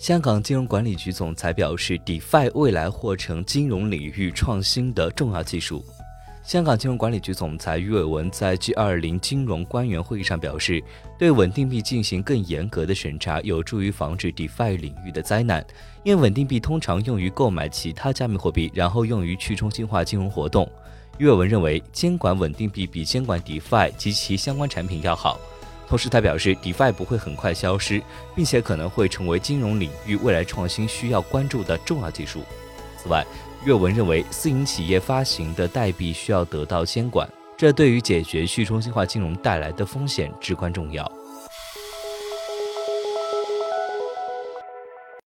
香港金融管理局总裁表示，DeFi 未来或成金融领域创新的重要技术。香港金融管理局总裁余伟文在 G20 金融官员会议上表示，对稳定币进行更严格的审查，有助于防止 DeFi 领域的灾难。因为稳定币通常用于购买其他加密货币，然后用于去中心化金融活动。余伟文认为，监管稳定币比监管 DeFi 及其相关产品要好。同时，他表示，DeFi 不会很快消失，并且可能会成为金融领域未来创新需要关注的重要技术。此外，岳文认为，私营企业发行的代币需要得到监管，这对于解决去中心化金融带来的风险至关重要。